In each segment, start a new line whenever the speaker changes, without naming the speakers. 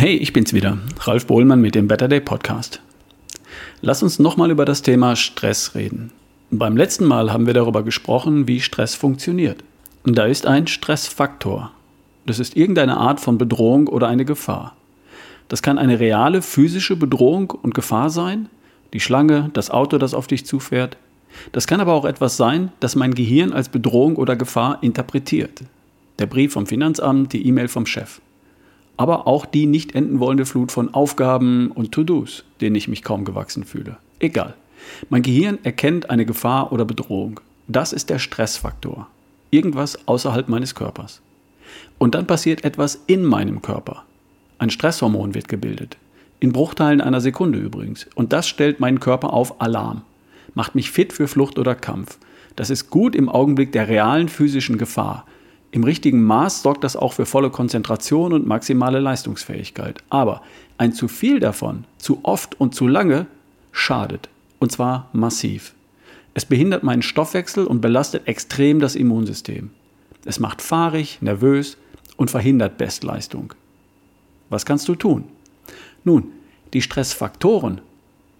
Hey, ich bin's wieder, Ralf Bohlmann mit dem Better Day Podcast. Lass uns nochmal über das Thema Stress reden. Beim letzten Mal haben wir darüber gesprochen, wie Stress funktioniert. Und da ist ein Stressfaktor. Das ist irgendeine Art von Bedrohung oder eine Gefahr. Das kann eine reale physische Bedrohung und Gefahr sein, die Schlange, das Auto, das auf dich zufährt. Das kann aber auch etwas sein, das mein Gehirn als Bedrohung oder Gefahr interpretiert. Der Brief vom Finanzamt, die E-Mail vom Chef aber auch die nicht enden wollende Flut von Aufgaben und To-Dos, denen ich mich kaum gewachsen fühle. Egal. Mein Gehirn erkennt eine Gefahr oder Bedrohung. Das ist der Stressfaktor. Irgendwas außerhalb meines Körpers. Und dann passiert etwas in meinem Körper. Ein Stresshormon wird gebildet. In Bruchteilen einer Sekunde übrigens. Und das stellt meinen Körper auf Alarm. Macht mich fit für Flucht oder Kampf. Das ist gut im Augenblick der realen physischen Gefahr. Im richtigen Maß sorgt das auch für volle Konzentration und maximale Leistungsfähigkeit. Aber ein zu viel davon, zu oft und zu lange, schadet. Und zwar massiv. Es behindert meinen Stoffwechsel und belastet extrem das Immunsystem. Es macht fahrig, nervös und verhindert Bestleistung. Was kannst du tun? Nun, die Stressfaktoren,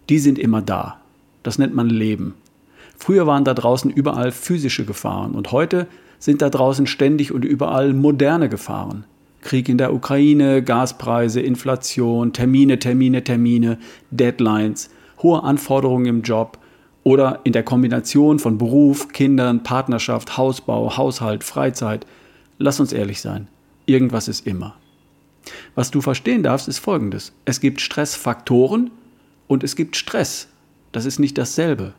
die sind immer da. Das nennt man Leben. Früher waren da draußen überall physische Gefahren und heute sind da draußen ständig und überall moderne Gefahren. Krieg in der Ukraine, Gaspreise, Inflation, Termine, Termine, Termine, Deadlines, hohe Anforderungen im Job oder in der Kombination von Beruf, Kindern, Partnerschaft, Hausbau, Haushalt, Freizeit. Lass uns ehrlich sein, irgendwas ist immer. Was du verstehen darfst, ist Folgendes. Es gibt Stressfaktoren und es gibt Stress. Das ist nicht dasselbe.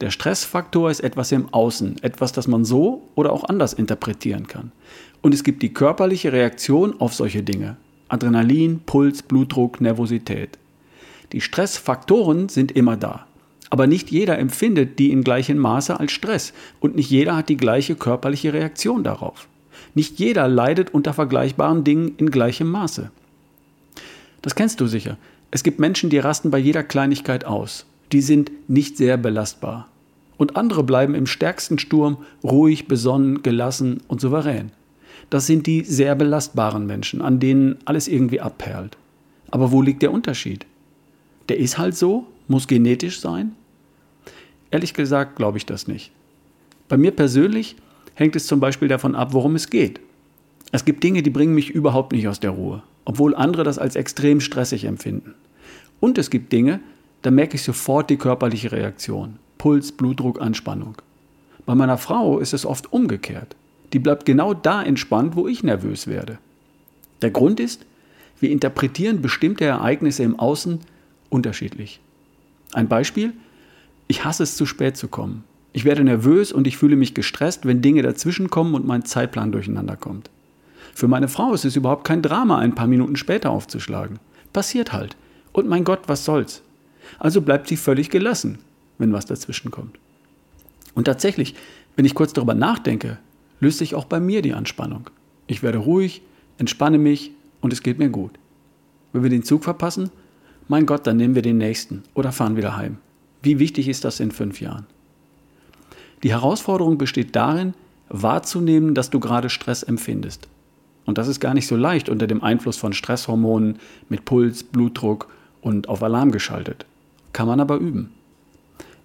Der Stressfaktor ist etwas im Außen, etwas, das man so oder auch anders interpretieren kann. Und es gibt die körperliche Reaktion auf solche Dinge. Adrenalin, Puls, Blutdruck, Nervosität. Die Stressfaktoren sind immer da. Aber nicht jeder empfindet die in gleichem Maße als Stress und nicht jeder hat die gleiche körperliche Reaktion darauf. Nicht jeder leidet unter vergleichbaren Dingen in gleichem Maße. Das kennst du sicher. Es gibt Menschen, die rasten bei jeder Kleinigkeit aus die sind nicht sehr belastbar. Und andere bleiben im stärksten Sturm ruhig, besonnen, gelassen und souverän. Das sind die sehr belastbaren Menschen, an denen alles irgendwie abperlt. Aber wo liegt der Unterschied? Der ist halt so, muss genetisch sein? Ehrlich gesagt glaube ich das nicht. Bei mir persönlich hängt es zum Beispiel davon ab, worum es geht. Es gibt Dinge, die bringen mich überhaupt nicht aus der Ruhe, obwohl andere das als extrem stressig empfinden. Und es gibt Dinge, da merke ich sofort die körperliche Reaktion. Puls, Blutdruck, Anspannung. Bei meiner Frau ist es oft umgekehrt. Die bleibt genau da entspannt, wo ich nervös werde. Der Grund ist, wir interpretieren bestimmte Ereignisse im Außen unterschiedlich. Ein Beispiel, ich hasse es zu spät zu kommen. Ich werde nervös und ich fühle mich gestresst, wenn Dinge dazwischenkommen und mein Zeitplan durcheinander kommt. Für meine Frau ist es überhaupt kein Drama, ein paar Minuten später aufzuschlagen. Passiert halt. Und mein Gott, was soll's? Also bleibt sie völlig gelassen, wenn was dazwischen kommt. Und tatsächlich, wenn ich kurz darüber nachdenke, löst sich auch bei mir die Anspannung. Ich werde ruhig, entspanne mich und es geht mir gut. Wenn wir den Zug verpassen, mein Gott, dann nehmen wir den nächsten oder fahren wieder heim. Wie wichtig ist das in fünf Jahren? Die Herausforderung besteht darin, wahrzunehmen, dass du gerade Stress empfindest. Und das ist gar nicht so leicht unter dem Einfluss von Stresshormonen mit Puls, Blutdruck und auf Alarm geschaltet kann man aber üben.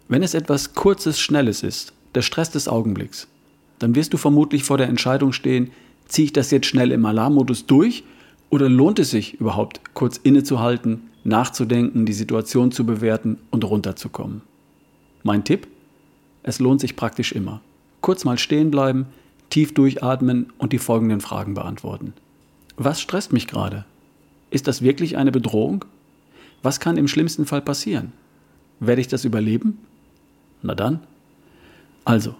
Wenn es etwas Kurzes, Schnelles ist, der Stress des Augenblicks, dann wirst du vermutlich vor der Entscheidung stehen, ziehe ich das jetzt schnell im Alarmmodus durch oder lohnt es sich überhaupt, kurz innezuhalten, nachzudenken, die Situation zu bewerten und runterzukommen? Mein Tipp? Es lohnt sich praktisch immer. Kurz mal stehen bleiben, tief durchatmen und die folgenden Fragen beantworten. Was stresst mich gerade? Ist das wirklich eine Bedrohung? Was kann im schlimmsten Fall passieren? Werde ich das überleben? Na dann. Also,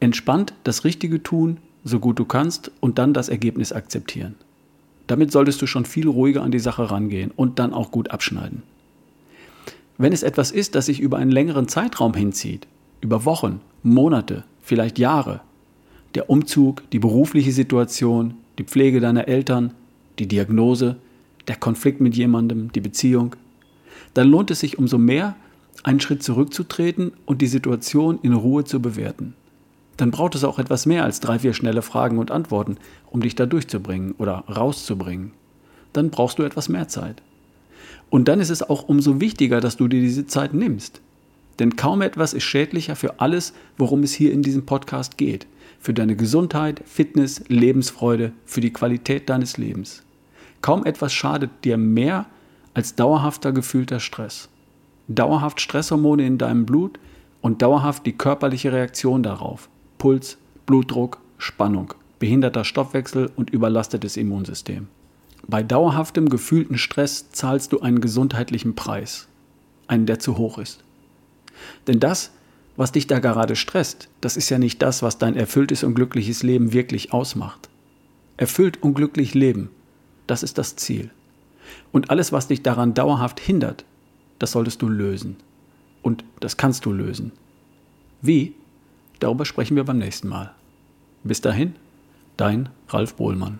entspannt das Richtige tun, so gut du kannst, und dann das Ergebnis akzeptieren. Damit solltest du schon viel ruhiger an die Sache rangehen und dann auch gut abschneiden. Wenn es etwas ist, das sich über einen längeren Zeitraum hinzieht, über Wochen, Monate, vielleicht Jahre, der Umzug, die berufliche Situation, die Pflege deiner Eltern, die Diagnose, der Konflikt mit jemandem, die Beziehung, dann lohnt es sich umso mehr, einen Schritt zurückzutreten und die Situation in Ruhe zu bewerten. Dann braucht es auch etwas mehr als drei, vier schnelle Fragen und Antworten, um dich da durchzubringen oder rauszubringen. dann brauchst du etwas mehr Zeit. Und dann ist es auch umso wichtiger, dass du dir diese Zeit nimmst. Denn kaum etwas ist schädlicher für alles, worum es hier in diesem Podcast geht. Für deine Gesundheit, Fitness, Lebensfreude, für die Qualität deines Lebens. Kaum etwas schadet dir mehr als dauerhafter gefühlter Stress. Dauerhaft Stresshormone in deinem Blut und dauerhaft die körperliche Reaktion darauf. Puls, Blutdruck, Spannung, behinderter Stoffwechsel und überlastetes Immunsystem. Bei dauerhaftem gefühlten Stress zahlst du einen gesundheitlichen Preis, einen, der zu hoch ist. Denn das, was dich da gerade stresst, das ist ja nicht das, was dein erfülltes und glückliches Leben wirklich ausmacht. Erfüllt und glücklich leben, das ist das Ziel. Und alles, was dich daran dauerhaft hindert, das solltest du lösen. Und das kannst du lösen. Wie? Darüber sprechen wir beim nächsten Mal. Bis dahin, dein Ralf Bohlmann.